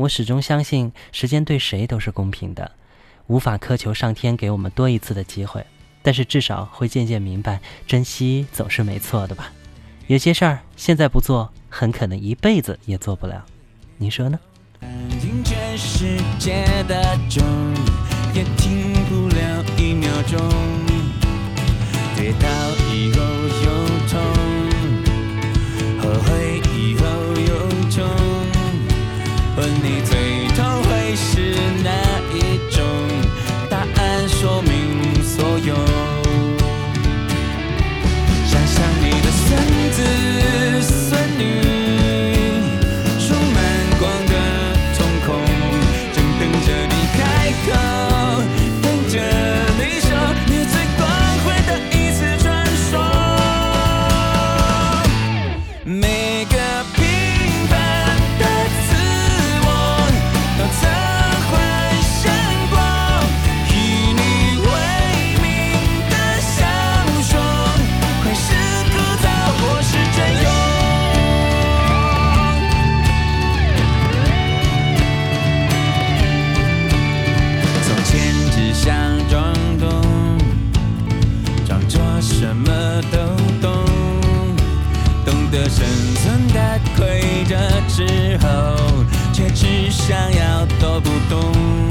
我始终相信，时间对谁都是公平的，无法苛求上天给我们多一次的机会，但是至少会渐渐明白，珍惜总是没错的吧。有些事儿现在不做，很可能一辈子也做不了。你说呢？全世界的钟，也停不了一秒钟。问你最痛会是哪？可生存的亏着之后，却只想要躲不动。